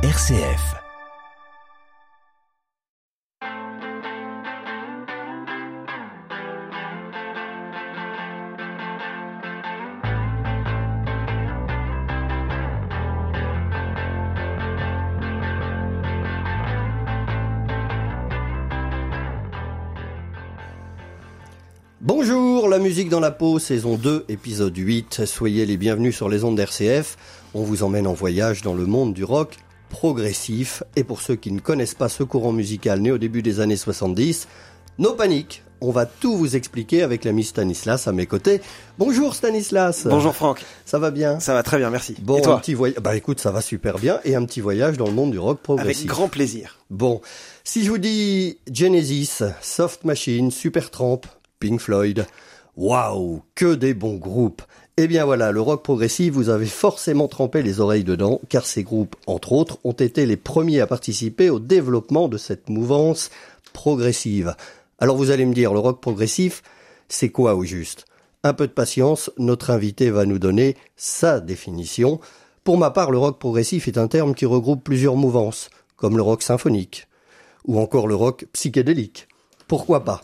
RCF. Bonjour, la musique dans la peau, saison 2, épisode 8. Soyez les bienvenus sur les ondes d'RCF. On vous emmène en voyage dans le monde du rock progressif. Et pour ceux qui ne connaissent pas ce courant musical né au début des années 70, no panique. On va tout vous expliquer avec l'ami Stanislas à mes côtés. Bonjour Stanislas. Bonjour Franck. Ça va bien? Ça va très bien, merci. Bon, Et toi? un petit voyage. Bah écoute, ça va super bien. Et un petit voyage dans le monde du rock progressif. Avec grand plaisir. Bon, si je vous dis Genesis, Soft Machine, Supertramp, Pink Floyd, waouh, que des bons groupes. Eh bien voilà, le rock progressif, vous avez forcément trempé les oreilles dedans, car ces groupes, entre autres, ont été les premiers à participer au développement de cette mouvance progressive. Alors vous allez me dire, le rock progressif, c'est quoi au juste? Un peu de patience, notre invité va nous donner sa définition. Pour ma part, le rock progressif est un terme qui regroupe plusieurs mouvances, comme le rock symphonique, ou encore le rock psychédélique. Pourquoi pas?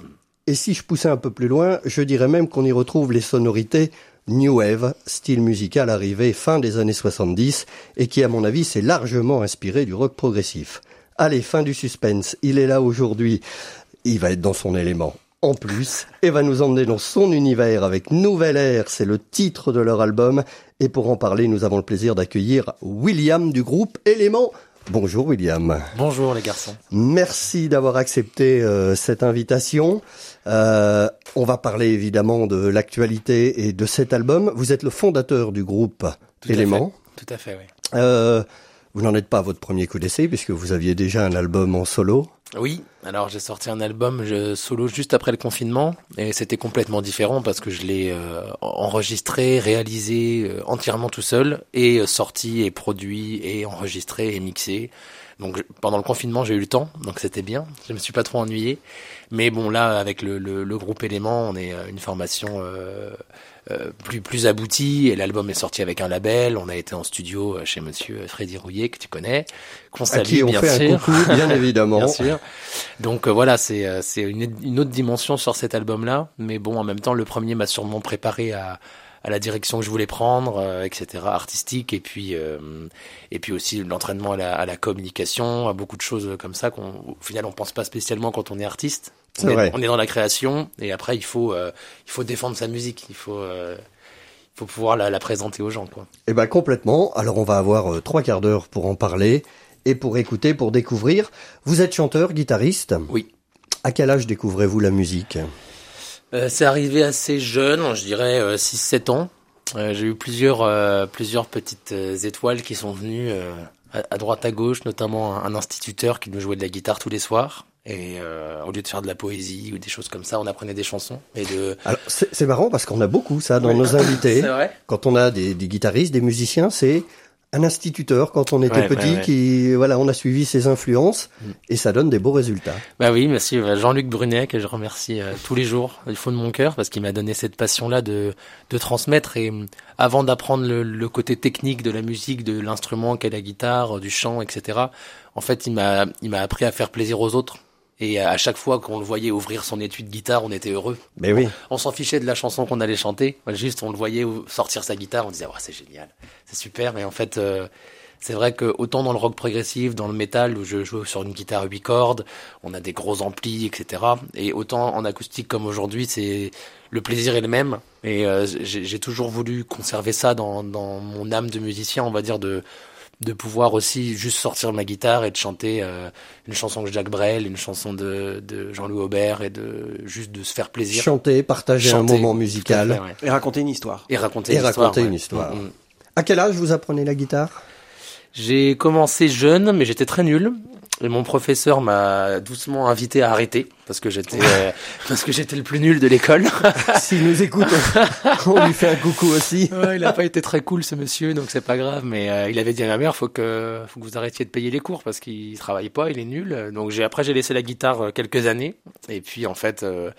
Et si je poussais un peu plus loin, je dirais même qu'on y retrouve les sonorités New Wave, style musical arrivé fin des années 70 et qui à mon avis s'est largement inspiré du rock progressif. Allez, fin du suspense, il est là aujourd'hui, il va être dans son élément. En plus, et va nous emmener dans son univers avec Nouvelle Air, c'est le titre de leur album. Et pour en parler, nous avons le plaisir d'accueillir William du groupe Élément. Bonjour William. Bonjour les garçons. Merci d'avoir accepté euh, cette invitation. Euh, on va parler évidemment de l'actualité et de cet album. Vous êtes le fondateur du groupe Tout Élément. À fait. Tout à fait, oui. Euh, vous n'en êtes pas à votre premier coup d'essai puisque vous aviez déjà un album en solo. Oui, alors j'ai sorti un album solo juste après le confinement et c'était complètement différent parce que je l'ai euh, enregistré, réalisé euh, entièrement tout seul et euh, sorti et produit et enregistré et mixé. Donc pendant le confinement j'ai eu le temps, donc c'était bien. Je me suis pas trop ennuyé. Mais bon là avec le, le, le groupe Élément, on est une formation plus plus aboutie et l'album est sorti avec un label. On a été en studio euh, chez Monsieur Freddy Rouillet que tu connais, qu'on À salue qui on bien fait sûr. un coucou, bien évidemment. Bien sûr. Donc euh, voilà, c'est euh, c'est une, une autre dimension sur cet album-là. Mais bon, en même temps, le premier m'a sûrement préparé à, à la direction que je voulais prendre, euh, etc., artistique, et puis euh, et puis aussi l'entraînement à la, à la communication, à beaucoup de choses comme ça qu'on au final on pense pas spécialement quand on est artiste. C'est On est, vrai. on est dans la création, et après il faut euh, il faut défendre sa musique, il faut euh, il faut pouvoir la, la présenter aux gens, quoi. Eh ben complètement. Alors on va avoir euh, trois quarts d'heure pour en parler et pour écouter, pour découvrir. Vous êtes chanteur, guitariste. Oui. À quel âge découvrez-vous la musique? Euh, c'est arrivé assez jeune, je dirais euh, 6-7 ans. Euh, j'ai eu plusieurs, euh, plusieurs petites euh, étoiles qui sont venues euh, à, à droite à gauche, notamment un, un instituteur qui nous jouait de la guitare tous les soirs. Et euh, au lieu de faire de la poésie ou des choses comme ça, on apprenait des chansons. Et de... Alors c'est marrant parce qu'on a beaucoup ça dans nos invités. C'est vrai Quand on a des, des guitaristes, des musiciens, c'est un instituteur quand on était Ouais, petit ouais, ouais. qui voilà, on a suivi ses influences Mm. et ça donne des beaux résultats. Bah oui, merci euh, Jean-Luc Brunet que je remercie euh, tous les jours du fond de mon cœur parce qu'il m'a donné cette passion-là de, de transmettre et avant d'apprendre le, le côté technique de la musique, de l'instrument qu'est la guitare, du chant, etc. En fait, il m'a il m'a appris à faire plaisir aux autres et à chaque fois qu'on le voyait ouvrir son étui de guitare, on était heureux. Mais oui, On s'en fichait de la chanson qu'on allait chanter, juste on le voyait sortir sa guitare, on disait ouais c'est génial, c'est super. Et en fait, euh, c'est vrai que autant dans le rock progressif, dans le métal où je joue sur une guitare 8 cordes, on a des gros amplis, etc. Et autant en acoustique comme aujourd'hui, c'est le plaisir est le même. Et euh, j'ai j'ai toujours voulu conserver ça dans, dans mon âme de musicien, on va dire de de pouvoir aussi juste sortir ma guitare et de chanter euh, une chanson de Jacques Brel, une chanson de, de Jean-Louis Aubert et de juste de se faire plaisir. chanter, partager un moment musical fait, ouais. Et raconter une histoire. Et raconter et une histoire. raconter ouais. une histoire. Mm, mm. À quel âge vous apprenez la guitare? J'ai commencé jeune, mais j'étais très nul. Et mon professeur m'a doucement invité à arrêter parce que j'étais euh, parce que j'étais le plus nul de l'école. S'il nous écoute, on, lui fait un coucou aussi. Ouais, il a pas été très cool ce monsieur, donc c'est pas grave. Mais euh, il avait dit à ma mère, faut que faut que vous arrêtiez de payer les cours parce qu'il travaille pas, il est nul. Donc j'ai après j'ai laissé la guitare euh, quelques années et puis en fait. euh,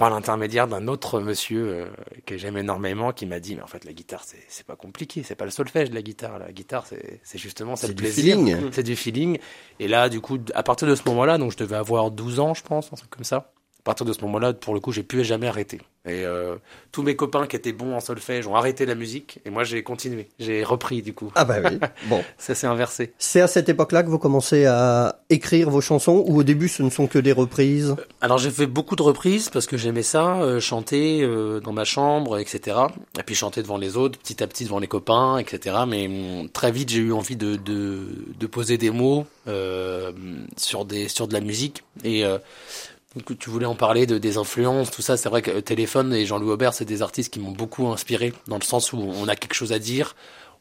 par l'intermédiaire d'un autre monsieur euh, que j'aime énormément qui m'a dit mais en fait la guitare c'est c'est pas compliqué c'est pas le solfège de la guitare. La guitare c'est c'est justement c'est C'est le du plaisir. feeling. c'est du feeling. Et là du coup à partir de ce moment-là donc je devais avoir 12 ans je pense un truc comme ça à partir de ce moment-là pour le coup j'ai plus jamais arrêté et euh, tous mes copains qui étaient bons en solfège ont arrêté la musique et moi j'ai continué j'ai repris du coup Ah bah oui. Bon. ça s'est inversé C'est à cette époque-là que vous commencez à écrire vos chansons ou au début ce ne sont que des reprises? Alors j'ai fait beaucoup de reprises parce que j'aimais ça, euh, chanter euh, dans ma chambre, etc. Et puis chanter devant les autres, petit à petit devant les copains, etc. Mais hum, très vite j'ai eu envie de, de, de poser des mots euh, sur des sur de la musique et euh, donc, tu voulais en parler de des influences, tout ça. C'est vrai que euh, Téléphone et Jean-Louis Aubert, c'est des artistes qui m'ont beaucoup inspiré dans le sens où on a quelque chose à dire,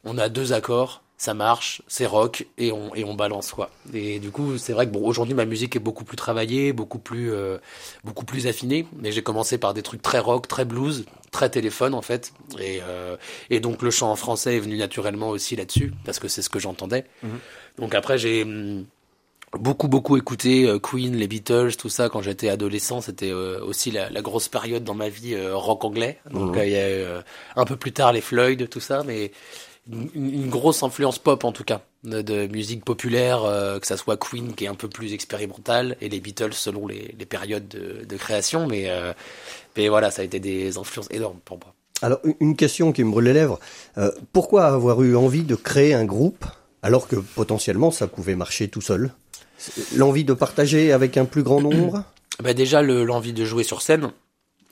on a deux accords, ça marche, c'est rock et on et on balance quoi. Et du coup, c'est vrai que bon, aujourd'hui ma musique est beaucoup plus travaillée, beaucoup plus euh, beaucoup plus affinée. Mais j'ai commencé par des trucs très rock, très blues, très téléphone en fait. Et euh, et donc le chant en français est venu naturellement aussi là-dessus parce que c'est ce que j'entendais. Donc après j'ai hum, beaucoup beaucoup écouté euh, Queen, les Beatles, tout ça quand j'étais adolescent. C'était euh, aussi la, la grosse période dans ma vie euh, rock anglais. Donc Mhm. il y a eu, un peu plus tard les Floyd, tout ça, mais une, une grosse influence pop en tout cas de, de musique populaire, euh, que ça soit Queen qui est un peu plus expérimentale et les Beatles selon les, les périodes de, de création. Mais euh, mais voilà, ça a été des influences énormes pour moi. Alors une- question qui me brûle les lèvres. Euh, pourquoi avoir eu envie de créer un groupe alors que potentiellement ça pouvait marcher tout seul? L'envie de partager avec un plus grand nombre Bah déjà le- l'envie de jouer sur scène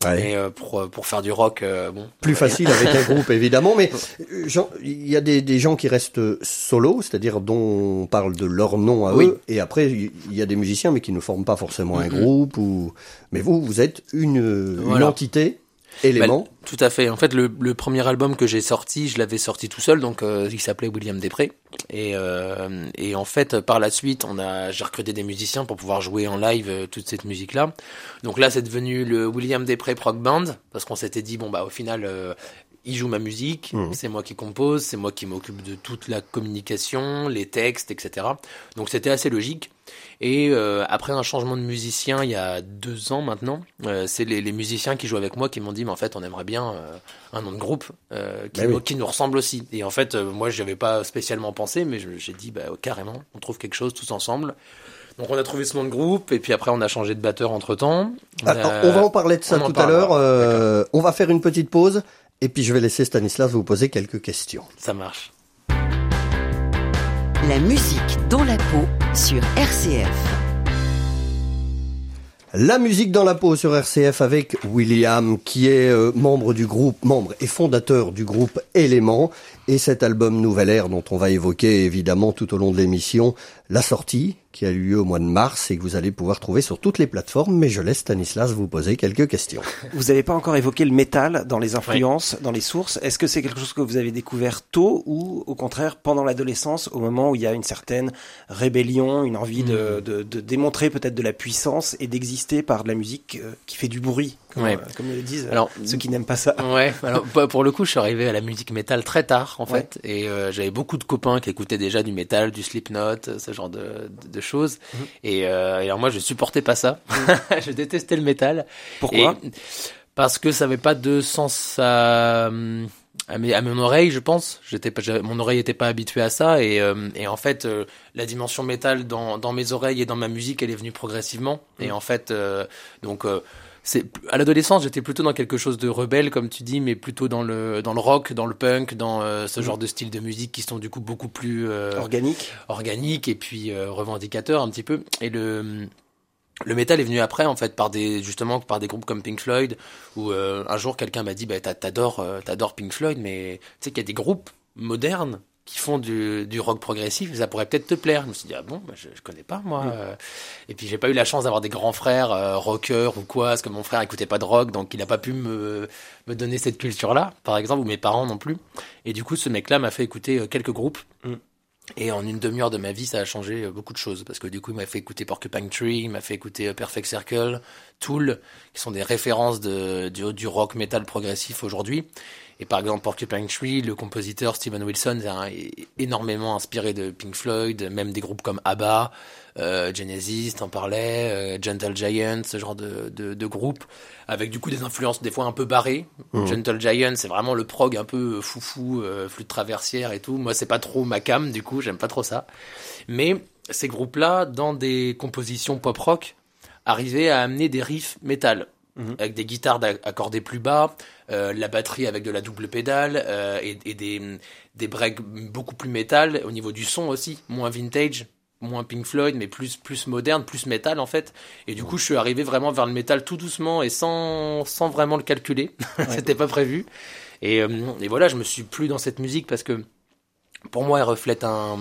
Ouais. et euh, pour pour faire du rock, euh, bon. Plus facile avec un groupe évidemment, mais euh, il y a des, des gens qui restent solo, c'est-à-dire dont on parle de leur nom à Oui. eux, et après il y a des musiciens mais qui ne forment pas forcément un groupe ou. Mais vous, vous êtes une, une entité, élément. Bah, tout à fait. En fait, le, le premier album que j'ai sorti, je l'avais sorti tout seul, donc euh, il s'appelait William Després. Et, euh, et en fait, par la suite, on a, j'ai recruté des musiciens pour pouvoir jouer en live euh, toute cette musique-là. Donc là, c'est devenu le William Després Prog Band parce qu'on s'était dit bon bah au final. euh, il joue ma musique, Mhm. c'est moi qui compose, c'est moi qui m'occupe de toute la communication, les textes, etc. Donc c'était assez logique. Et euh, après un changement de musicien il y a deux ans maintenant, euh, c'est les, les musiciens qui jouent avec moi qui m'ont dit mais en fait on aimerait bien euh, un nom de groupe euh, qui, Bah oui. qui nous ressemble aussi. Et en fait euh, moi j'y avais pas spécialement pensé mais je- j'ai dit bah carrément on trouve quelque chose tous ensemble. Donc on a trouvé ce nom de groupe et puis après on a changé de batteur entre temps. Ah, on va en parler de ça on tout à l'heure. euh, on va faire une petite pause et puis je vais laisser Stanislas vous poser quelques questions. Ça marche. La musique dans la peau sur RCF. La musique dans la peau sur RCF avec William qui est euh, membre du groupe, membre et fondateur du groupe Élément et cet album Nouvelle Ère dont on va évoquer évidemment tout au long de l'émission la sortie qui a eu lieu au mois de mars et que vous allez pouvoir trouver sur toutes les plateformes mais je laisse Stanislas vous poser quelques questions. Vous n'avez pas encore évoqué le métal dans les influences, dans les sources. Est-ce que c'est quelque chose que vous avez découvert tôt ou au contraire pendant l'adolescence, au moment où il y a une certaine rébellion, une envie Hmm. de, de, de démontrer peut-être de la puissance et d'exister par de la musique euh, qui fait du bruit, comme, Ouais. euh, comme le disent Alors ceux qui n'aiment pas ça Ouais, alors bah, pour le coup, je suis arrivé à la musique métal très tard en Ouais. fait, et euh, j'avais beaucoup de copains qui écoutaient déjà du métal, du Slipknot, euh, ce genre de, de, de choses. Mhm. Et, euh, et alors moi, je supportais pas ça. je détestais le métal. Pourquoi? Et- Parce que ça avait pas de sens à, à, mes- à mon oreille, je pense. J'étais pas, mon oreille était pas habituée à ça, et, euh, et en fait, euh, la dimension métal dans, dans mes oreilles et dans ma musique, elle est venue progressivement. Et en fait, euh, donc euh, c'est à l'adolescence, j'étais plutôt dans quelque chose de rebelle, comme tu dis, mais plutôt dans le dans le rock, dans le punk, dans euh, ce Mhm. genre de style de musique qui sont du coup beaucoup plus euh, Organique organiques et puis euh, revendicateurs un petit peu. Et le le métal est venu après en fait par des justement par des groupes comme Pink Floyd où euh, un jour quelqu'un m'a dit bah t'a- t'adores euh, t'adores Pink Floyd mais tu sais qu'il y a des groupes modernes qui font du, du rock progressif ça pourrait peut-être te plaire je me suis dit ah bon bah, je, je connais pas moi euh. et puis j'ai pas eu la chance d'avoir des grands frères euh, rockers ou quoi parce que mon frère écoutait pas de rock donc il a pas pu me me donner cette culture là par exemple ou mes parents non plus et du coup ce mec là m'a fait écouter euh, quelques groupes Mm. et en une demi-heure de ma vie, ça a changé euh, beaucoup de choses. Parce que du coup, il m'a fait écouter Porcupine Tree, il m'a fait écouter Perfect Circle, Tool, qui sont des références de, du, du rock metal progressif aujourd'hui. Et par exemple, Porcupine Tree, le compositeur Steven Wilson est, énormément inspiré de Pink Floyd, même des groupes comme ABBA, euh, Genesis, t'en parlais, euh, Gentle Giant, ce genre de, de, de groupe, avec du coup des influences des fois un peu barrées. Mmh. Gentle Giant, c'est vraiment le prog un peu foufou, euh, flûte traversière et tout. Moi, c'est pas trop ma cam, du coup, j'aime pas trop ça. Mais ces groupes-là, dans des compositions pop-rock, arrivaient à amener des riffs métal. Mhm. avec des guitares accordées plus bas, euh, la batterie avec de la double pédale euh, et, et, des, des breaks beaucoup plus métal au niveau du son aussi, moins vintage, moins Pink Floyd, mais plus plus moderne, plus métal en fait. Et du coup, je suis arrivé vraiment vers le métal tout doucement et sans sans vraiment le calculer. C'était pas prévu. Et, euh, et voilà, je me suis plus dans cette musique parce que pour moi, elle reflète un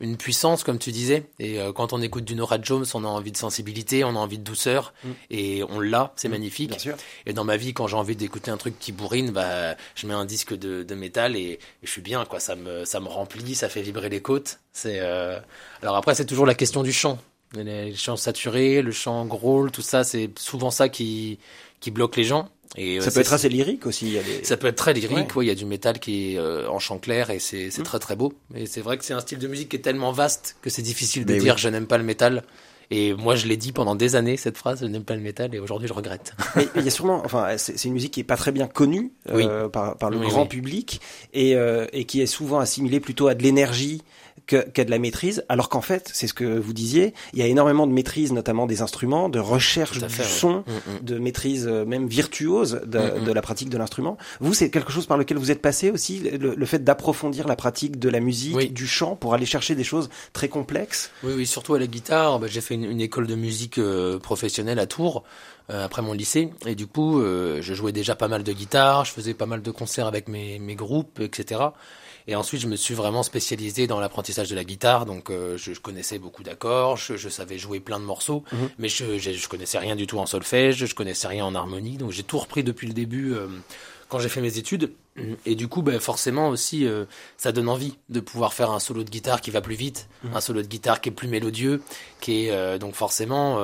une puissance, comme tu disais. Et euh, quand on écoute du Nora Jones, on a envie de sensibilité, on a envie de douceur, mm. et on l'a, c'est mm. magnifique. Et dans ma vie, quand j'ai envie d'écouter un truc qui bourrine, bah, je mets un disque de, de métal et, je suis bien, quoi. Ça me, ça me remplit, ça fait vibrer les côtes. C'est. Euh... Alors après, c'est toujours la question du chant. Les chants saturés, le chant growl, tout ça, c'est souvent ça qui qui bloque les gens. Et, ça euh, peut être assez lyrique aussi. Il y a des... Ça peut être très lyrique. Ouais. il y a du métal qui est euh, en chant clair et c'est mmh. très très beau. Et c'est vrai que c'est un style de musique qui est tellement vaste que c'est difficile de dire je n'aime pas le métal. Et moi, je l'ai dit pendant des années cette phrase, je n'aime pas le métal, et aujourd'hui, je regrette. Mais il y a sûrement, enfin, c'est une musique qui est pas très bien connue euh, par, par, le grand public et, euh, et qui est souvent assimilée plutôt à de l'énergie que, de la maîtrise, alors qu'en fait, c'est ce que vous disiez, il y a énormément de maîtrise, notamment des instruments, de recherche du son, mm, mm. de maîtrise euh, même virtuose de, mm, de la pratique de l'instrument. Vous, c'est quelque chose par lequel vous êtes passé aussi, le, fait d'approfondir la pratique de la musique, du chant, pour aller chercher des choses très complexes? Oui, oui, surtout à la guitare. Bah, j'ai fait une, école de musique euh, professionnelle à Tours euh, après mon lycée, et du coup, je jouais déjà pas mal de guitare, je faisais pas mal de concerts avec mes, mes groupes, etc. Et ensuite, je me suis vraiment spécialisé dans l'apprentissage de la guitare. Donc, euh, je, je, connaissais beaucoup d'accords, je, je, savais jouer plein de morceaux, mhm. mais je, je, connaissais rien du tout en solfège, je connaissais rien en harmonie. Donc, j'ai tout repris depuis le début euh, quand j'ai fait mes études. Et du coup, ben, forcément aussi, euh, ça donne envie de pouvoir faire un solo de guitare qui va plus vite, mhm. un solo de guitare qui est plus mélodieux, qui est donc forcément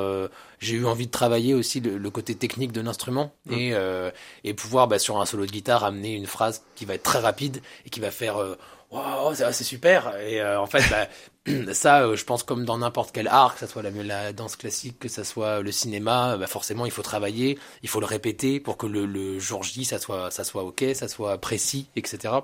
j'ai eu envie de travailler aussi le, côté technique de l'instrument mm. et, euh, et pouvoir bah, sur un solo de guitare amener une phrase qui va être très rapide et qui va faire euh, waouh c'est super et euh, en fait bah, ça je pense comme dans n'importe quel art que ce soit la, la, danse classique que ce soit le cinéma bah, forcément il faut travailler il faut le répéter pour que le, le jour J ça soit ça soit ok ça soit précis etc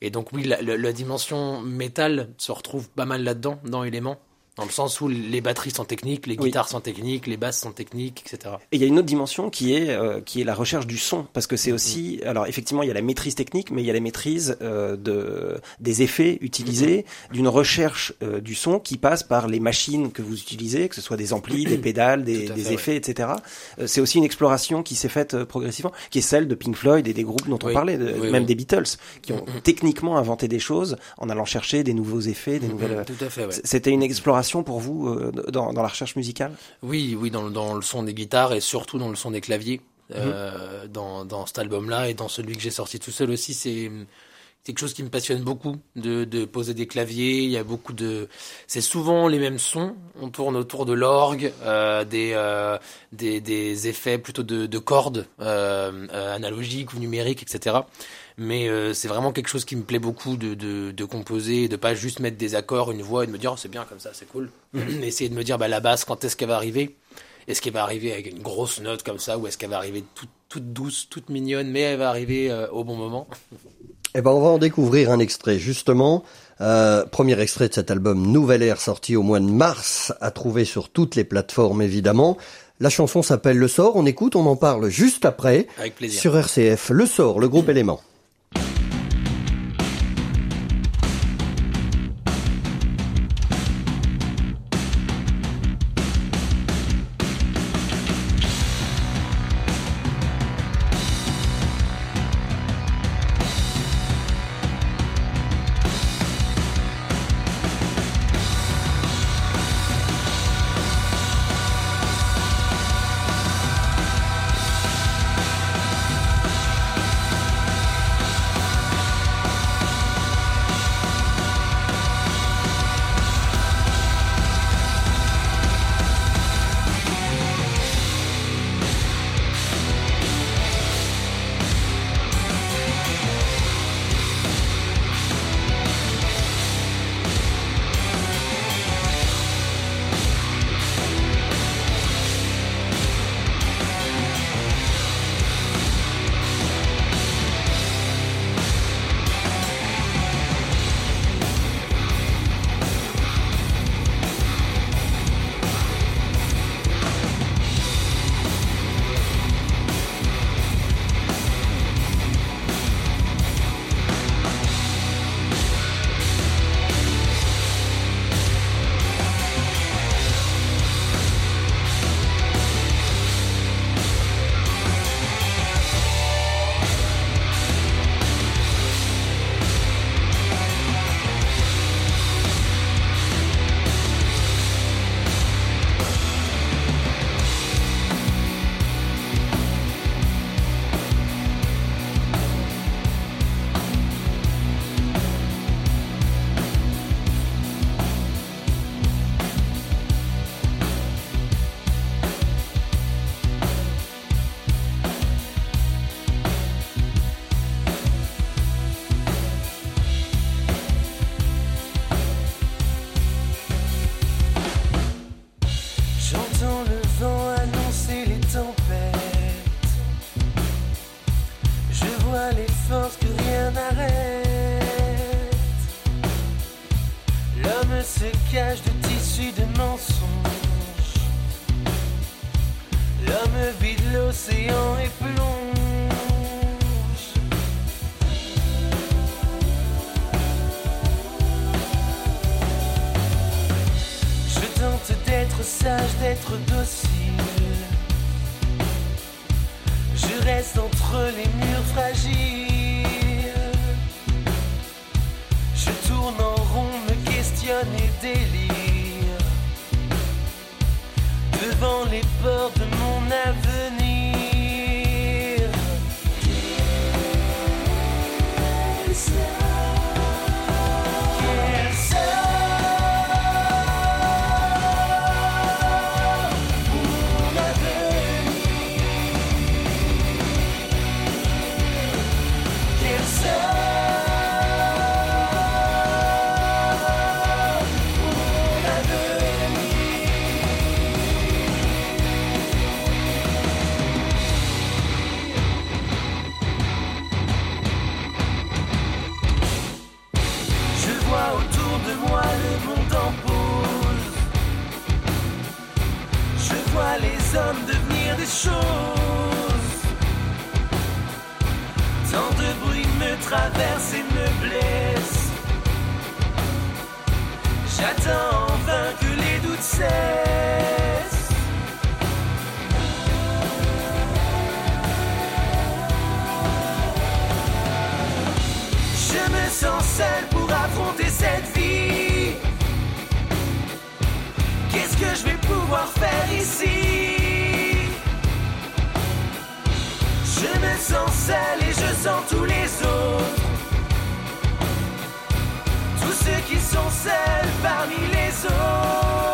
et donc oui la, la dimension métal se retrouve pas mal là-dedans dans éléments dans le sens où les batteries sont techniques, les guitares sont techniques, les basses sont techniques, etc. Et il y a une autre dimension qui est euh, qui est la recherche du son, parce que c'est mm-hmm. aussi, alors effectivement, il y a la maîtrise technique, mais il y a la maîtrise euh, de des effets utilisés, mm-hmm. d'une recherche euh, du son qui passe par les machines que vous utilisez, que ce soit des amplis, des pédales, des, des effets, etc. C'est aussi une exploration qui s'est faite progressivement, qui est celle de Pink Floyd et des groupes dont on parlait, de, même des Beatles, qui ont mm-hmm. techniquement inventé des choses en allant chercher des nouveaux effets, des nouvelles. Tout à fait. Ouais. C'était une exploration pour vous euh, dans, dans, la recherche musicale? Oui, oui, dans, dans, le son des guitares et surtout dans le son des claviers. Euh, mhm. dans, dans cet album-là et dans celui que j'ai sorti tout seul aussi, c'est quelque chose qui me passionne beaucoup de, de poser des claviers. Il y a beaucoup de, c'est souvent les mêmes sons. On tourne autour de l'orgue, euh, des, euh, des, des effets plutôt de, de cordes analogiques ou numériques, etc mais euh, c'est vraiment quelque chose qui me plaît beaucoup de, de, de composer, de pas juste mettre des accords, une voix et de me dire oh, c'est bien comme ça, c'est cool. Mhm. Essayer de me dire bah, la basse, quand est-ce qu'elle va arriver? Est-ce qu'elle va arriver avec une grosse note comme ça ou est-ce qu'elle va arriver toute, toute, douce, toute mignonne, mais elle va arriver euh, au bon moment? Eh ben, on va en découvrir un extrait justement. Euh, premier extrait de cet album Nouvelle Air sorti au mois de mars, à trouver sur toutes les plateformes évidemment. La chanson s'appelle Le Sort, on écoute, on en parle juste après. Avec plaisir. Sur RCF, Le Sort, le groupe élément. De tissus de mensonges. L'homme vide l'océan et plonge. Je tente d'être sage, d'être docile. Je reste entre les murs fragiles. Et délire. Devant les portes de mon avenir. Me traverse et me blesse. J'attends en vain que les doutes cessent. Je me sens seul pour affronter cette vie. Qu'est-ce que je vais pouvoir faire ici? Sens seul et je sens tous les autres. Tous ceux qui sont seuls parmi les autres.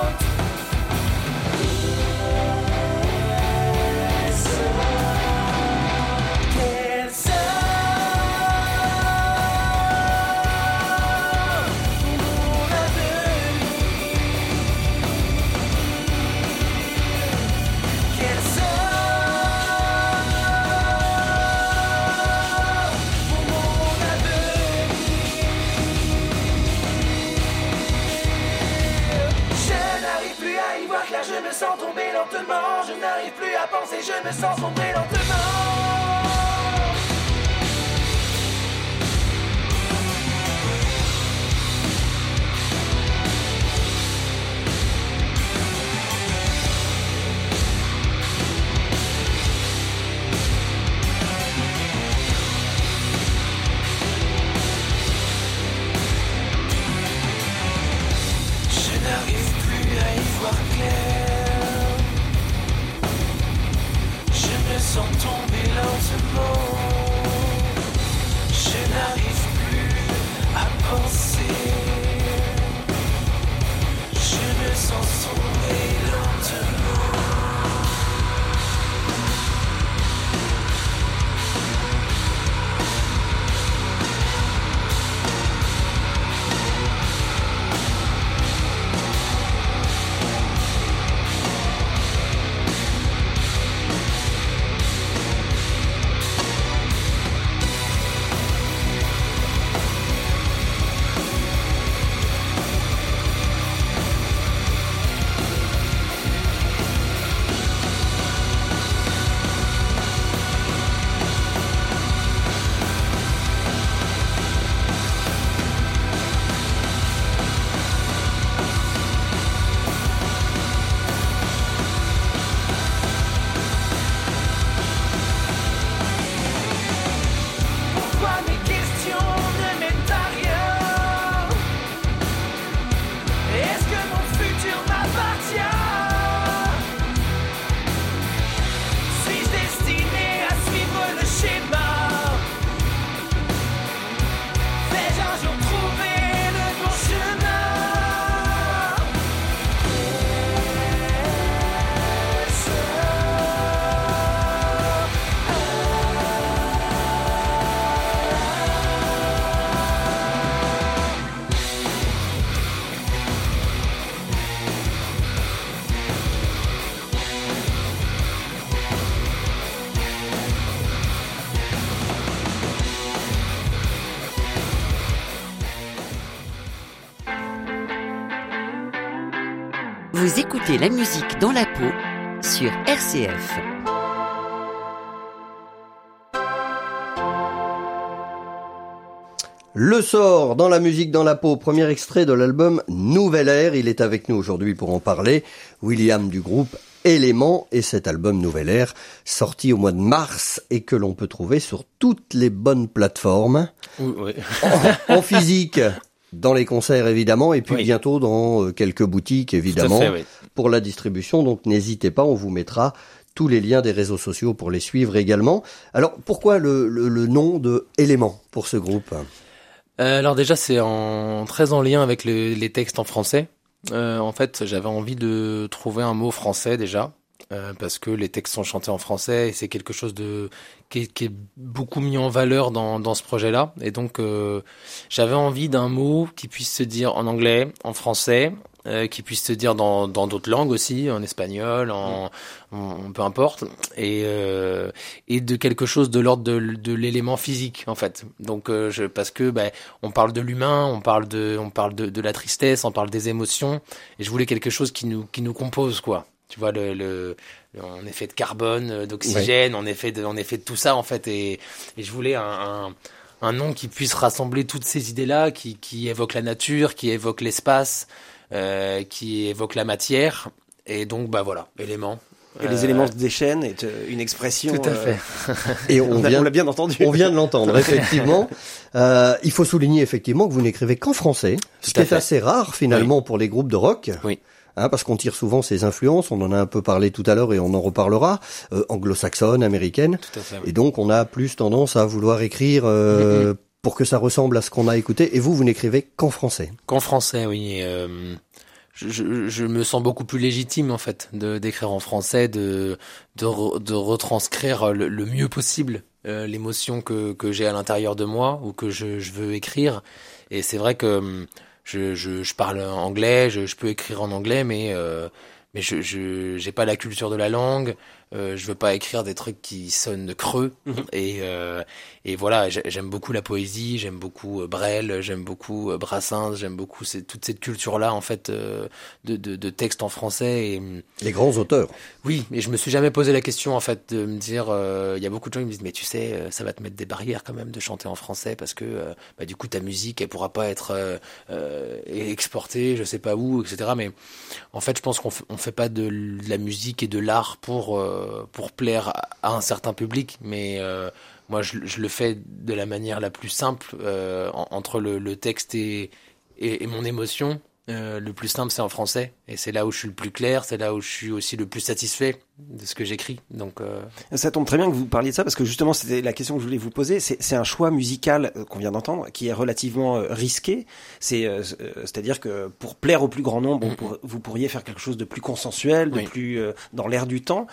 À penser, je me écoutez la musique dans la peau sur RCF. Le sort dans la musique dans la peau, premier extrait de l'album Nouvelle Air. Il est avec nous aujourd'hui pour en parler. William du groupe Élément et cet album Nouvelle Air sorti au mois de mars et que l'on peut trouver sur toutes les bonnes plateformes. Oui, En, physique, dans les concerts évidemment et puis bientôt dans euh, quelques boutiques évidemment pour la distribution. Donc n'hésitez pas, on vous mettra tous les liens des réseaux sociaux pour les suivre également. Alors pourquoi le, le nom de Élément pour ce groupe? Euh, alors déjà, c'est en très en lien avec les textes en français. Euh, en fait, j'avais envie de trouver un mot français déjà, euh, parce que les textes sont chantés en français et c'est quelque chose de qui est, beaucoup mis en valeur dans, dans ce projet-là. Et donc, j'avais envie d'un mot qui puisse se dire en anglais, en français, euh, qui puisse se dire dans dans d'autres langues aussi, en espagnol, en, en peu importe, et euh, et de quelque chose de l'ordre de, de l'élément physique en fait. Donc euh, je, parce que ben on parle de l'humain, on parle de on parle de, de la tristesse, on parle des émotions, et je voulais quelque chose qui nous qui nous compose quoi. Tu vois le, le, on est fait de carbone, d'oxygène, on est fait de on est fait de tout ça en fait, et, et je voulais un, un un nom qui puisse rassembler toutes ces idées-là, qui, qui évoque la nature, qui évoque l'espace, euh, qui évoque la matière. Et donc, bah voilà, éléments. Et les éléments se déchaînent est euh, une expression. Tout à fait. et on, vient, l'a bien entendu. On vient de l'entendre, effectivement. Euh, il faut souligner effectivement que vous n'écrivez qu'en français, ce qui est assez rare finalement pour les groupes de rock. Oui. Hein, parce qu'on tire souvent ses influences, on en a un peu parlé tout à l'heure et on en reparlera, euh, anglo-saxonne, américaine. Tout à fait, Et donc on a plus tendance à vouloir écrire euh, pour que ça ressemble à ce qu'on a écouté. Et vous, vous n'écrivez qu'en français. Qu'en français, oui. Euh, je, je, je, me sens beaucoup plus légitime en fait de d'écrire en français, de de, de retranscrire le, le, mieux possible euh, l'émotion que que j'ai à l'intérieur de moi ou que je, je veux écrire. Et c'est vrai que hum, je, je, je, parle anglais, je, peux écrire en anglais, mais euh, mais je j'ai pas la culture de la langue. Euh, je veux pas écrire des trucs qui sonnent creux. Mhm. Et, euh, et voilà, j'aime beaucoup la poésie, j'aime beaucoup euh, Brel, j'aime beaucoup euh, Brassens, j'aime beaucoup toute cette culture-là en fait de, de, de textes en français. Et, Les grands auteurs. Oui, mais je me suis jamais posé la question en fait de me dire, il y a beaucoup de gens qui me disent, mais tu sais, ça va te mettre des barrières quand même de chanter en français parce que bah, du coup ta musique elle pourra pas être exportée, je sais pas où, etc. Mais en fait, je pense qu'on on fait pas de, de la musique et de l'art pour euh, pour plaire à un certain public, mais euh, moi je, le fais de la manière la plus simple euh, entre le, le texte et, et, et, mon émotion. le plus simple, c'est en français, et c'est là où je suis le plus clair, c'est là où je suis aussi le plus satisfait de ce que j'écris. Donc euh... ça tombe très bien que vous parliez de ça parce que justement c'était la question que je voulais vous poser. C'est un choix musical euh, qu'on vient d'entendre qui est relativement euh, risqué. C'est euh, c'est-à-dire que pour plaire au plus grand nombre, mm -hmm. vous pourriez faire quelque chose de plus consensuel, de oui. plus dans l'air du temps.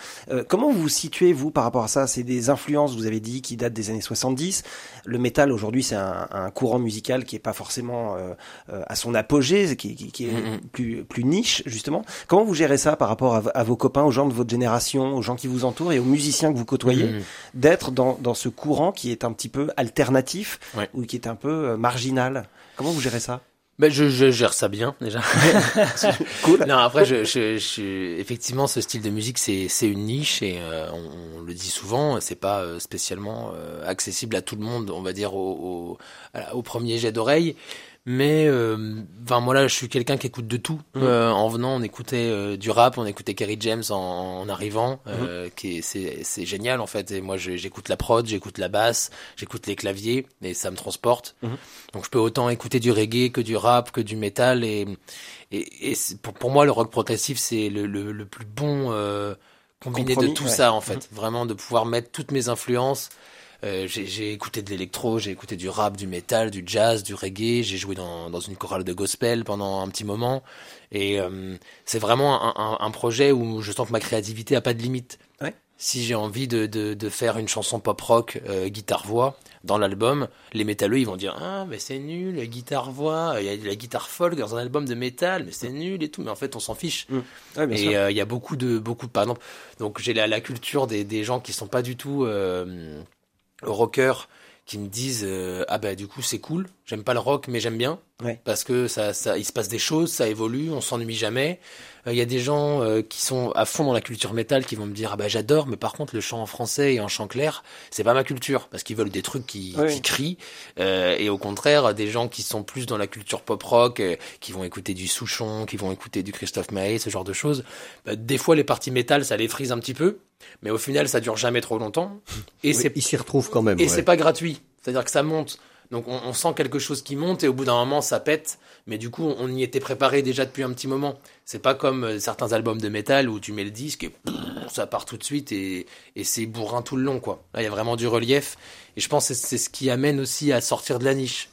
comment vous vous situez vous par rapport à ça? C'est des influences, vous avez dit, qui datent des années 70. Le métal aujourd'hui c'est un, un, courant musical qui est pas forcément à son apogée, qui, qui, qui est mm -hmm. plus plus niche justement. Comment vous gérez ça par rapport à, à vos copains, aux gens de votre génération? Aux gens qui vous entourent et aux musiciens que vous côtoyez, mmh. d'être dans, dans ce courant qui est un petit peu alternatif ouais. ou qui est un peu euh, marginal. Comment vous gérez ça? Ben je, je gère ça bien déjà. cool. Non après je, je, je, effectivement ce style de musique c'est c'est une niche et euh, on, on, le dit souvent c'est pas euh, spécialement euh, accessible à tout le monde on va dire au, au, au premier jet d'oreille mais euh, enfin moi là je suis quelqu'un qui écoute de tout Mmh. euh, en venant on écoutait euh, du rap on écoutait Kerry James en, en arrivant Mmh. euh, qui est c'est c'est génial en fait et moi j'écoute la prod j'écoute la basse j'écoute les claviers et ça me transporte Mmh. donc je peux autant écouter du reggae que du rap que du métal et et, et pour pour moi le rock progressif c'est le, le, le plus bon euh, combiné Compromis, de tout ouais. ça en fait Mmh. vraiment de pouvoir mettre toutes mes influences euh, j'ai écouté de l'électro, j'ai écouté du rap, du métal, du jazz, du reggae. J'ai joué dans, dans une chorale de gospel pendant un petit moment. Et euh, c'est vraiment un, un, un, projet où je sens que ma créativité a pas de limite. Ouais. Si j'ai envie de, de, de, faire une chanson pop rock euh, guitare voix dans l'album, les métalleux ils vont dire ah mais c'est nul guitare voix, il y a de la guitare folk dans un album de métal, mais c'est nul et tout. Mais en fait on s'en fiche. Mmh. Ouais, et il y a beaucoup de beaucoup de par exemple donc j'ai la, la culture des, des gens qui sont pas du tout rockers qui me disent euh, ah bah du coup c'est cool, j'aime pas le rock mais j'aime bien parce que ça, ça il se passe des choses, ça évolue, on s'ennuie jamais. Euh, il y a des gens euh, qui sont à fond dans la culture métal qui vont me dire ah bah j'adore mais par contre le chant en français et en chant clair c'est pas ma culture. Parce qu'ils veulent des trucs qui, qui crient. Et au contraire des gens qui sont plus dans la culture pop rock qui vont écouter du Souchon, qui vont écouter du Christophe Maé, ce genre de choses. Bah, des fois les parties métal ça les frise un petit peu. Mais au final ça dure jamais trop longtemps. Et c'est ils s'y retrouvent quand même et c'est pas gratuit. C'est-à-dire que ça monte donc on, sent quelque chose qui monte et au bout d'un moment ça pète. Mais du coup on y était préparé déjà depuis un petit moment. C'est pas comme euh, certains albums de métal où tu mets le disque et ça part tout de suite et, c'est bourrin tout le long quoi. Là il y a vraiment du relief. Et je pense que c'est ce qui amène aussi à sortir de la niche.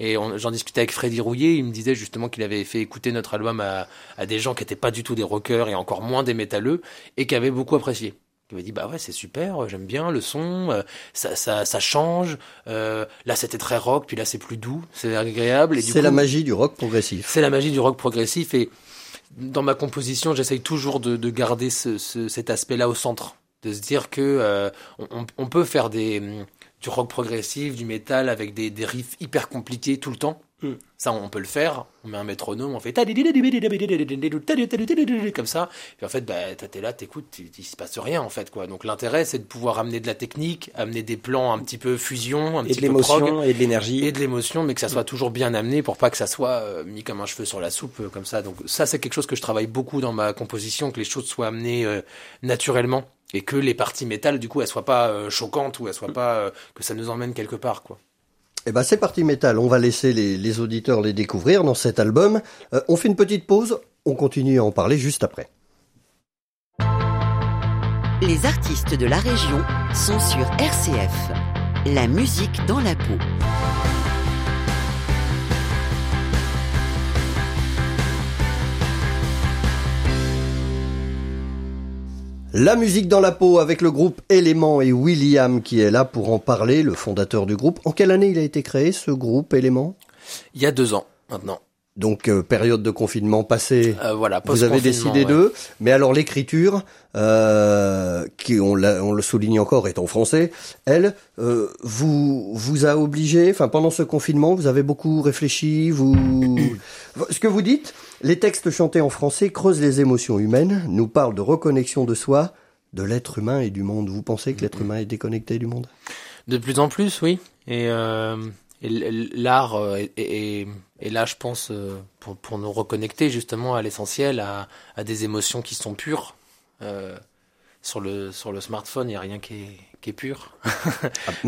Et j'en discutais avec Freddy Rouillet, il me disait justement qu'il avait fait écouter notre album à, à des gens qui n'étaient pas du tout des rockers et encore moins des métalleux et qui avaient beaucoup apprécié qui m'a dit bah ouais c'est super j'aime bien le son euh, ça, ça, ça change euh, là c'était très rock puis là c'est plus doux c'est agréable c'est la magie du rock progressif. C'est la magie du rock progressif et dans ma composition j'essaye toujours de, de garder ce, ce, cet aspect là au centre de se dire que euh, on, on, peut faire des du rock progressif du métal avec des, des riffs hyper compliqués tout le temps Mm. Ça, on peut le faire. On met un métronome, on fait comme ça. Et en fait, bah, t'es là, t'écoutes, il se passe rien en fait quoi. Donc l'intérêt, c'est de pouvoir amener de la technique, amener des plans un petit peu fusion, un et petit de l'émotion et de l'énergie et de l'émotion, mais que ça soit toujours bien amené pour pas que ça soit euh, mis comme un cheveu sur la soupe euh, comme ça. Donc ça, c'est quelque chose que je travaille beaucoup dans ma composition, que les choses soient amenées euh, naturellement et que les parties métal, du coup, elles soient pas choquantes ou elles soient pas que ça nous emmène quelque part quoi. Eh ben c'est parti métal, on va laisser les, auditeurs les découvrir dans cet album. Euh, on fait une petite pause, on continue à en parler juste après. Les artistes de la région sont sur RCF. La musique dans la peau. La musique dans la peau avec le groupe Élément et William qui est là pour en parler, le fondateur du groupe. En quelle année il a été créé ce groupe Élément Il y a deux ans maintenant. Donc euh, période de confinement passée, euh, voilà, vous avez décidé d'eux. Mais alors l'écriture, euh, qui on, on, le souligne encore est en français, elle euh, vous vous a obligé, enfin pendant ce confinement, vous avez beaucoup réfléchi. Vous, ce que vous dites, les textes chantés en français creusent les émotions humaines, nous parlent de reconnexion de soi, de l'être humain et du monde. Vous pensez que l'être humain est déconnecté du monde? De plus en plus, oui. Et et l'art euh, est, là, je pense, euh, pour, pour nous reconnecter justement à l'essentiel, à, à, des émotions qui sont pures. Euh, sur le sur le smartphone, il n'y a rien qui est, qui est pur.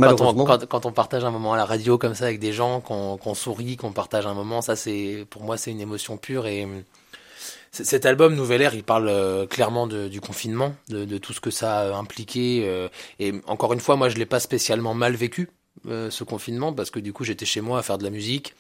Ah, quand, on, quand, on, partage un moment à la radio comme ça avec des gens, qu'on sourit, qu'on partage un moment, ça c'est pour moi c'est une émotion pure et cet album Nouvelle Ère, il parle euh, clairement de, du confinement, de, de, tout ce que ça a impliqué. et encore une fois, moi je l'ai pas spécialement mal vécu euh, ce confinement parce que du coup j'étais chez moi à faire de la musique.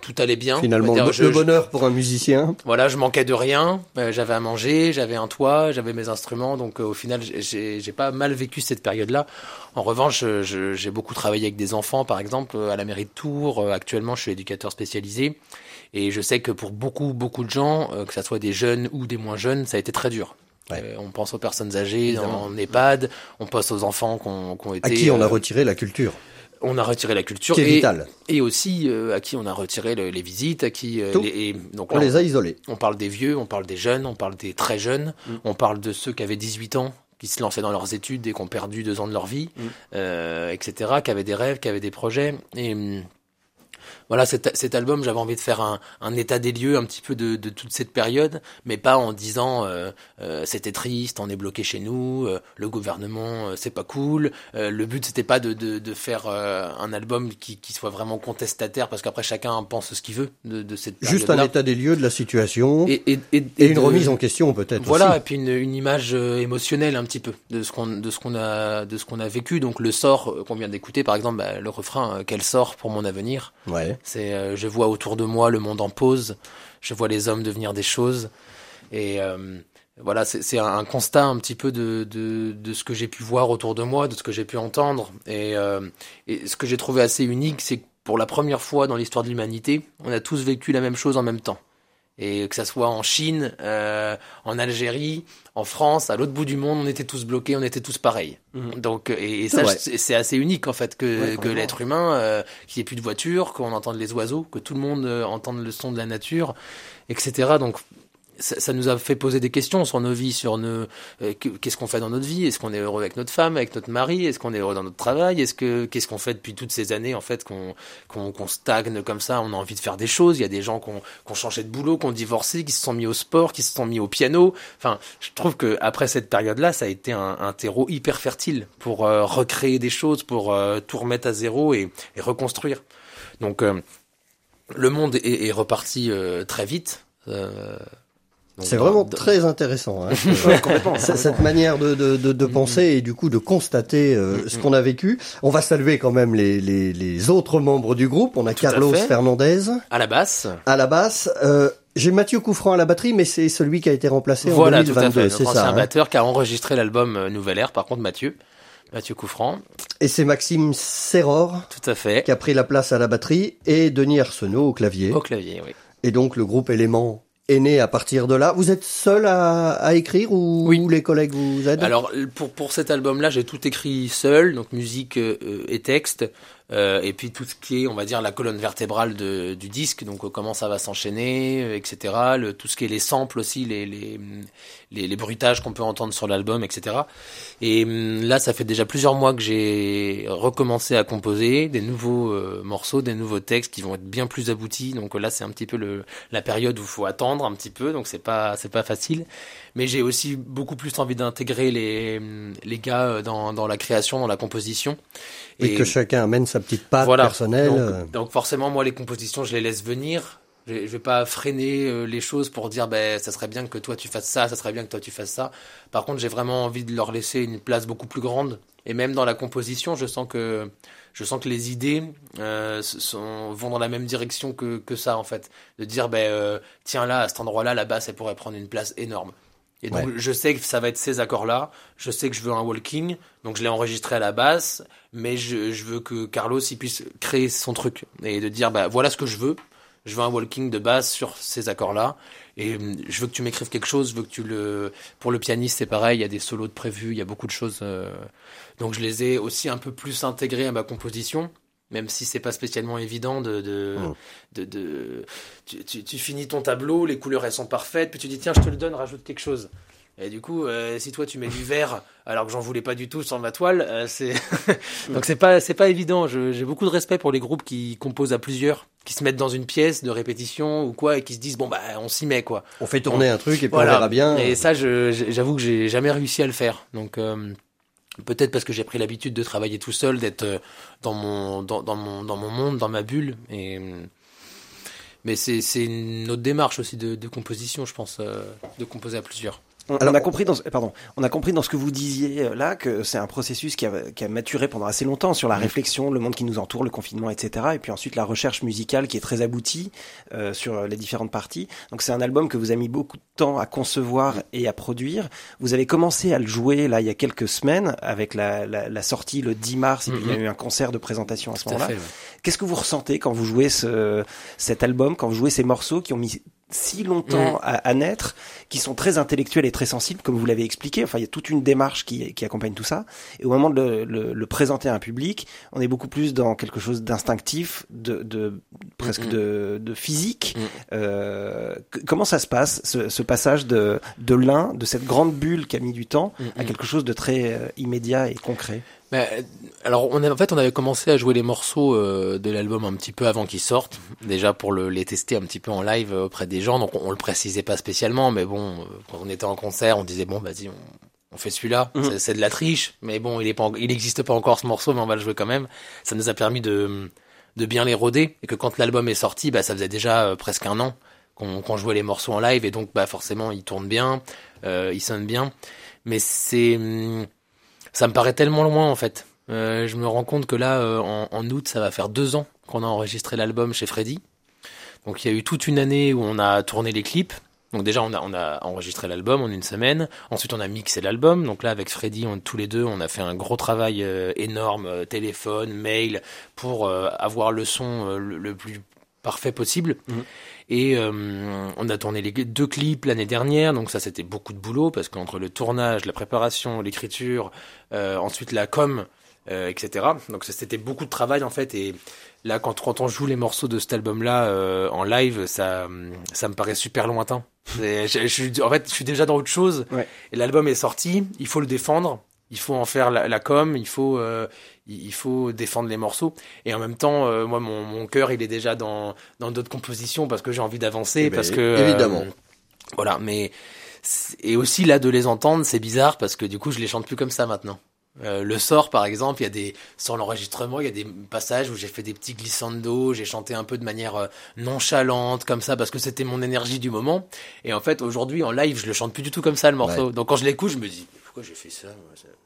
Tout, allait bien. Finalement, le, bonheur pour un musicien. Voilà, je manquais de rien. Euh, j'avais à manger, j'avais un toit, j'avais mes instruments. Donc euh, au final, j'ai pas mal vécu cette période-là. En revanche, j'ai beaucoup travaillé avec des enfants, par exemple, à la mairie de Tours. actuellement, je suis éducateur spécialisé. Et je sais que pour beaucoup, beaucoup de gens, que ce soit des jeunes ou des moins jeunes, ça a été très dur. Euh, on pense aux personnes âgées en EHPAD, on pense aux enfants qui ont, été... À qui on a euh, retiré la culture on a retiré la culture qui est et, et aussi euh, à qui on a retiré les visites, à qui les, donc on les a isolés. On parle des vieux, on parle des jeunes, on parle des très jeunes, mm. on parle de ceux qui avaient 18 ans, qui se lançaient dans leurs études et qui ont perdu deux ans de leur vie, mm. etc., qui avaient des rêves, qui avaient des projets. Et hum, voilà, cet, cet album, j'avais envie de faire un, un, état des lieux un petit peu de, de toute cette période, mais pas en disant euh, euh, c'était triste, on est bloqué chez nous, euh, le gouvernement euh, c'est pas cool. Euh, le but c'était pas de, de, de faire un album qui, qui, soit vraiment contestataire, parce qu'après chacun pense ce qu'il veut de, de cette période. Juste un état des lieux de la situation et, et, et, et une remise en question peut-être. Voilà, et puis une, une, image émotionnelle un petit peu de ce qu'on de ce qu'on a de ce qu'on a vécu. Donc le sort qu'on vient d'écouter, par exemple, bah, le refrain quel sort pour mon avenir? Ouais. C'est, euh, je vois autour de moi le monde en pause, je vois les hommes devenir des choses, et euh, voilà, c'est un constat un petit peu de, ce que j'ai pu voir autour de moi, de ce que j'ai pu entendre, euh, et ce que j'ai trouvé assez unique, c'est que pour la première fois dans l'histoire de l'humanité, on a tous vécu la même chose en même temps. Et que ça soit en Chine, euh, en Algérie, en France, à l'autre bout du monde, on était tous bloqués, on était tous pareils. Mhm. Donc, et, ça, c'est assez unique en fait que, que l'être humain, euh, qu'il n'y ait plus de voiture, qu'on entende les oiseaux, que tout le monde euh, entende le son de la nature, etc. Donc, ça, nous a fait poser des questions sur nos vies, sur nos euh, qu'est-ce qu'on fait dans notre vie, est-ce qu'on est heureux avec notre femme, avec notre mari, est-ce qu'on est heureux dans notre travail, est-ce que qu'est-ce qu'on fait depuis toutes ces années en fait qu'on qu'on stagne comme ça, on a envie de faire des choses, il y a des gens qui ont changé de boulot, qui ont divorcé, qui se sont mis au sport, qui se sont mis au piano. Enfin, je trouve que après cette période-là, ça a été un, un terreau hyper fertile pour euh, recréer des choses, pour euh, tout remettre à zéro et, et reconstruire. Donc le monde est, est reparti très vite. C'est vraiment très intéressant, hein, cette manière de, de, de, de, penser et du coup de constater euh, ce qu'on a vécu. On va saluer quand même les, les, les autres membres du groupe. On a Carlos Fernandez à la basse. À la basse. Euh, j'ai Mathieu Couffran à la batterie, mais c'est celui qui a été remplacé en 2022. C'est ça. un hein. batteur qui a enregistré l'album euh, Nouvelle Air. Par contre, Mathieu. Mathieu Couffran. Et c'est Maxime Serror. Tout à fait. Qui a pris la place à la batterie et Denis Arsenault au clavier. Au clavier, oui. Et donc le groupe Élément est né à partir de là. Vous êtes seul à, à écrire ou, les collègues vous aident? Alors pour pour cet album-là, j'ai tout écrit seul, donc musique euh, et texte. Euh, et puis tout ce qui est, on va dire, la colonne vertébrale de, du disque, donc euh, comment ça va s'enchaîner, euh, etc. Le, tout ce qui est les samples aussi, les, les, les, les bruitages qu'on peut entendre sur l'album, etc. Et hum, là, ça fait déjà plusieurs mois que j'ai recommencé à composer des nouveaux morceaux, des nouveaux textes qui vont être bien plus aboutis. Donc là, c'est un petit peu le, la période où il faut attendre un petit peu, donc c'est pas c'est pas facile. Mais j'ai aussi beaucoup plus envie d'intégrer les les gars dans, dans la création, dans la composition. Et, que chacun amène sa petite patte personnelle. Donc, donc, forcément, moi, les compositions, je les laisse venir. Je, je vais pas freiner euh, les choses pour dire, ben, ça serait bien que toi tu fasses ça, ça serait bien que toi tu fasses ça. Par contre, j'ai vraiment envie de leur laisser une place beaucoup plus grande. Et même dans la composition, je sens que je sens que les idées euh, sont, vont dans la même direction que, que ça en fait. De dire, ben, euh, tiens là, à cet endroit-là, la basse, elle pourrait prendre une place énorme. Et donc, je sais que ça va être ces accords-là. Je sais que je veux un walking. Donc, je l'ai enregistré à la basse. Mais je, je, veux que Carlos, il puisse créer son truc. Et de dire, bah, voilà ce que je veux. Je veux un walking de basse sur ces accords-là. Et hum, je veux que tu m'écrives quelque chose. Je veux que tu le, pour le pianiste, c'est pareil. Il y a des solos de prévus. Il y a beaucoup de choses. Euh. Donc, je les ai aussi un peu plus intégrés à ma composition même si c'est pas spécialement évident de de, mmh. de, de, tu, tu, tu, finis ton tableau, les couleurs elles sont parfaites, puis tu dis tiens je te le donne, rajoute quelque chose. Et du coup, euh, si toi tu mets du vert alors que j'en voulais pas du tout sur ma toile, euh, c'est donc c'est pas c'est pas évident. J'ai beaucoup de respect pour les groupes qui composent à plusieurs, qui se mettent dans une pièce de répétition ou quoi et qui se disent bon bah on s'y met quoi. On fait tourner un truc et puis on verra bien. Et ça, j'avoue que j'ai jamais réussi à le faire. Donc euh, Peut-être parce que j'ai pris l'habitude de travailler tout seul, d'être euh, dans mon, dans, dans, mon, dans mon monde, dans ma bulle. Mais c'est une autre démarche aussi de, de composition, je pense, euh, de composer à plusieurs. On, a compris dans, pardon, on a compris dans ce que vous disiez euh, là que c'est un processus qui a, qui a, maturé pendant assez longtemps sur la réflexion, le monde qui nous entoure, le confinement, etc. Et puis ensuite la recherche musicale qui est très aboutie euh, sur les différentes parties. Donc c'est un album que vous avez mis beaucoup de temps à concevoir et à produire. Vous avez commencé à le jouer là il y a quelques semaines avec la, la, la sortie le 10 mars et puis il y a mm-hmm. eu un concert de présentation à ce moment-là. Qu'est-ce que vous ressentez quand vous jouez ce, cet album, quand vous jouez ces morceaux qui ont mis si longtemps mm. à, naître, qui sont très intellectuels et très sensibles, comme vous l'avez expliqué. Enfin, il y a toute une démarche qui, qui accompagne tout ça. Et au moment de le, le, le, présenter à un public, on est beaucoup plus dans quelque chose d'instinctif, de, de, presque de, de, physique. Mm. Euh, comment ça se passe, ce, ce passage de, de l'un, de cette grande bulle qui a mis du temps, à quelque chose de très euh, immédiat et concret? Alors, on a, en fait, on avait commencé à jouer les morceaux euh, de l'album un petit peu avant qu'ils sortent, déjà pour le, les tester un petit peu en live euh, auprès des gens. Donc, on, le précisait pas spécialement, mais bon, euh, quand on était en concert, on disait bon, vas-y, on, on, fait celui-là. Mhm. C'est de la triche, mais bon, il est pas, il n'existe pas encore ce morceau, mais on va le jouer quand même. Ça nous a permis de de bien les roder et que quand l'album est sorti, bah, ça faisait déjà presque un an qu'on jouait les morceaux en live et donc bah forcément ils tournent bien, euh, ils sonnent bien, mais c'est hum, ça me paraît tellement loin en fait. Euh, je me rends compte que là, euh, en, août, ça va faire deux ans qu'on a enregistré l'album chez Freddy. Donc il y a eu toute une année où on a tourné les clips. Donc déjà, on a, on a enregistré l'album en une semaine. Ensuite, on a mixé l'album. Donc là, avec Freddy, on, tous les deux, on a fait un gros travail euh, énorme, euh, téléphone, mail, pour avoir le son le, le, plus parfait possible. Mhm. Et euh, on a tourné les deux clips l'année dernière, donc ça c'était beaucoup de boulot parce qu'entre le tournage, la préparation, l'écriture, euh, ensuite la com, euh, etc. Donc c'était beaucoup de travail en fait. Et là, quand, quand on joue les morceaux de cet album-là euh, en live, ça, ça me paraît super lointain. Je, je, en fait, je suis déjà dans autre chose. Et l'album est sorti, il faut le défendre il faut en faire la, com, il faut, euh, il faut défendre les morceaux. Et en même temps, euh, moi, mon, mon cœur, il est déjà dans dans d'autres compositions parce que j'ai envie d'avancer, eh ben, parce que évidemment. Euh, voilà, mais et aussi là de les entendre, c'est bizarre parce que du coup, je les chante plus comme ça maintenant. le sort, par exemple, il y a des sur l'enregistrement, il y a des passages où j'ai fait des petits glissando, j'ai chanté un peu de manière nonchalante comme ça parce que c'était mon énergie du moment. Et en fait, aujourd'hui en live, je le chante plus du tout comme ça le morceau. Donc quand je l'écoute, je me dis pourquoi j'ai fait ça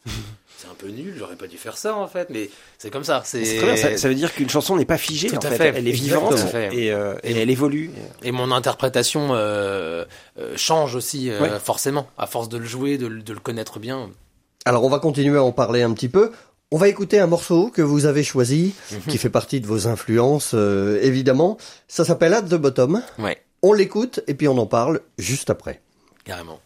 C'est un peu nul, j'aurais pas dû faire ça en fait, mais c'est comme ça. C'est très bien, ça, veut dire qu'une chanson n'est pas figée en fait. Elle est vivante et, euh, et, elle évolue. Et mon interprétation euh, euh, change aussi forcément, à force de le jouer, de, de le connaître bien. Alors on va continuer à en parler un petit peu. On va écouter un morceau que vous avez choisi, mhm. qui fait partie de vos influences, évidemment. Ça s'appelle At the Bottom. Ouais. On l'écoute et puis on en parle juste après. Carrément.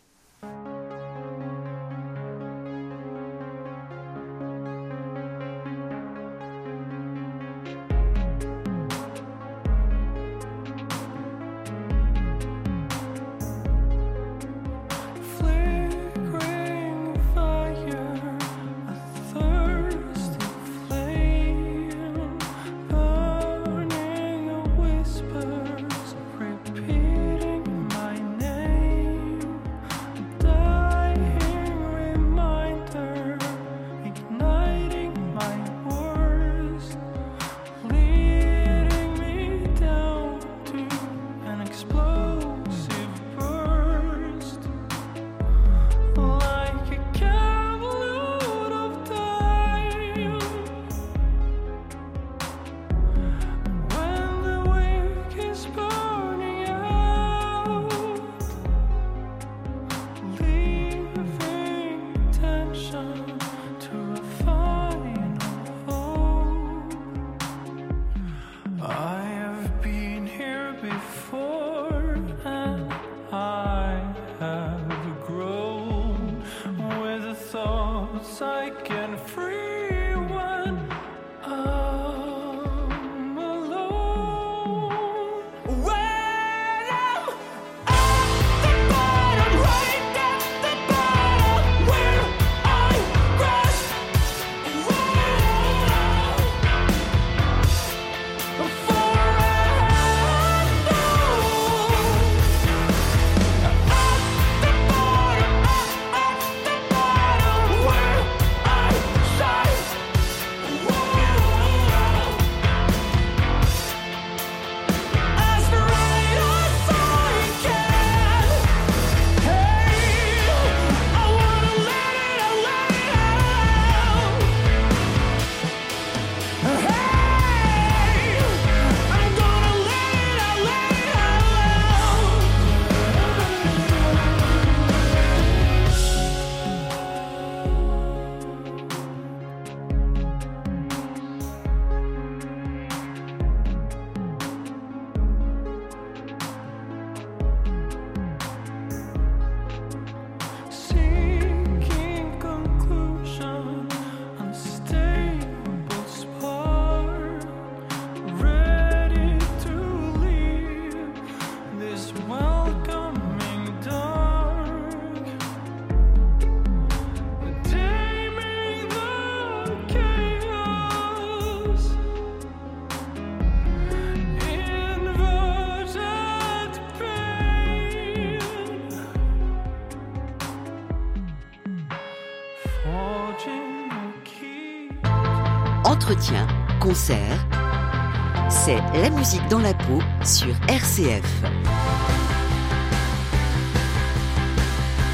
C'est la musique dans la peau sur RCF.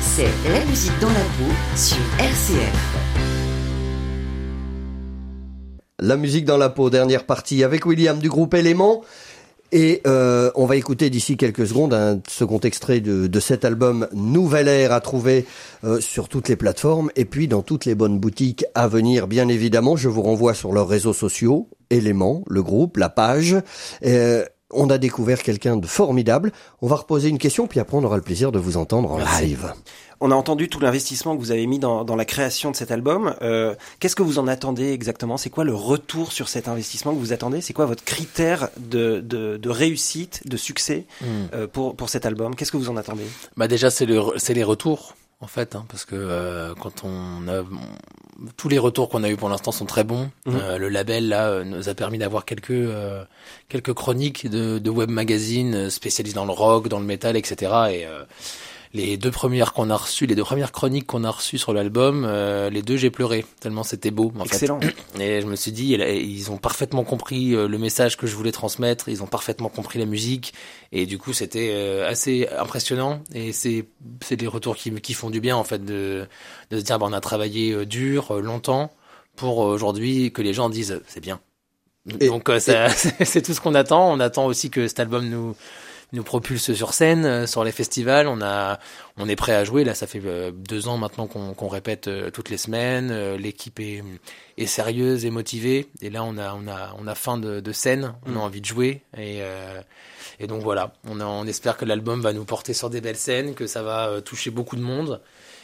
C'est la musique dans la peau sur RCF. La musique dans la peau, dernière partie avec William du groupe Élément. Et euh, on va écouter d'ici quelques secondes un second extrait de, de cet album Nouvelle Air à trouver euh, sur toutes les plateformes et puis dans toutes les bonnes boutiques à venir bien évidemment. Je vous renvoie sur leurs réseaux sociaux, Éléments, le groupe, la page. Euh, on a découvert quelqu'un de formidable. On va reposer une question, puis après on aura le plaisir de vous entendre en live. On a entendu tout l'investissement que vous avez mis dans, la création de cet album. Euh, qu'est-ce que vous en attendez exactement? C'est quoi le retour sur cet investissement que vous attendez? C'est quoi votre critère de, de, réussite, de succès hmm. euh, pour, pour cet album? Qu'est-ce que vous en attendez? Bah déjà c'est le, c'est les retours en fait, hein, parce que euh, quand on a tous les retours qu'on a eu pour l'instant sont très bons. Mhm. Euh, le label là euh, nous a permis d'avoir quelques quelques chroniques de, de web magazines spécialisés dans le rock, dans le metal, etc. Et les deux premières qu'on a reçues, les deux premières chroniques qu'on a reçues sur l'album, euh, les deux j'ai pleuré tellement c'était beau. En Excellent. Et je me suis dit, ils ont parfaitement compris euh, le message que je voulais transmettre, ils ont parfaitement compris la musique, et du coup c'était euh, assez impressionnant. Et c'est c'est des retours qui qui font du bien en fait de de se dire, bah, on a travaillé dur, longtemps, pour aujourd'hui que les gens disent c'est bien. Donc c'est tout ce qu'on attend. On attend aussi que cet album nous nous propulse sur scène, euh, sur les festivals. On a, on est prêt à jouer. Là, ça fait euh, deux ans maintenant qu'on répète euh, toutes les semaines. L'équipe est, est sérieuse et motivée. Et là, on a, on a, on a faim de, de scène. On a mm. envie de jouer. Et, et donc voilà, on, a, on espère que l'album va nous porter sur des belles scènes, que ça va toucher beaucoup de monde.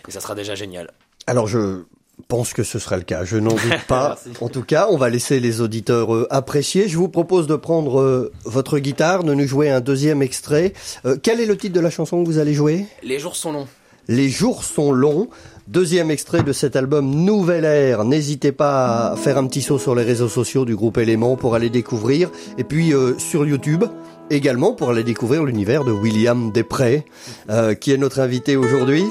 Et ça sera déjà génial. Alors je pense que ce sera le cas. Je n'en doute pas. en tout cas, on va laisser les auditeurs euh, apprécier. Je vous propose de prendre euh, votre guitare, de nous jouer un deuxième extrait. Euh, quel est le titre de la chanson que vous allez jouer? Les jours sont longs. Les jours sont longs. Deuxième extrait de cet album Nouvelle Ère. N'hésitez pas à faire un petit saut sur les réseaux sociaux du groupe Élément pour aller découvrir. Et puis sur YouTube également pour aller découvrir l'univers de William Després, qui est notre invité aujourd'hui.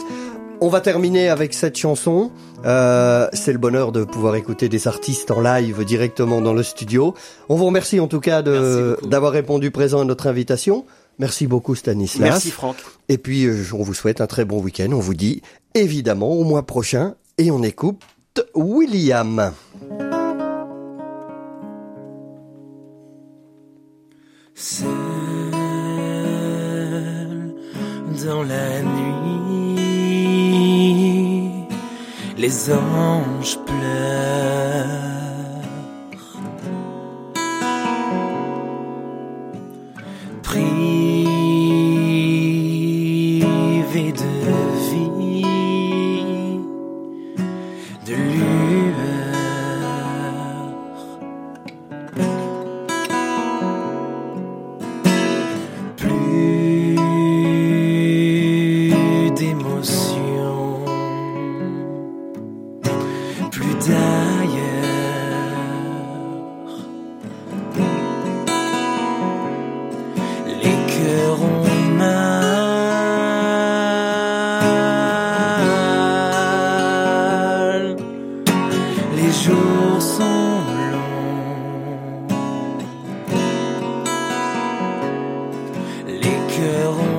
On va terminer avec cette chanson. Euh, c'est le bonheur de pouvoir écouter des artistes en live directement dans le studio. On vous remercie en tout cas d'avoir répondu présent à notre invitation. Merci beaucoup Stanislas. Merci Franck. Et puis euh, on vous souhaite un très bon week-end. On vous dit évidemment au mois prochain et on écoute William. Seul dans la nuit les anges pleurent. Cœur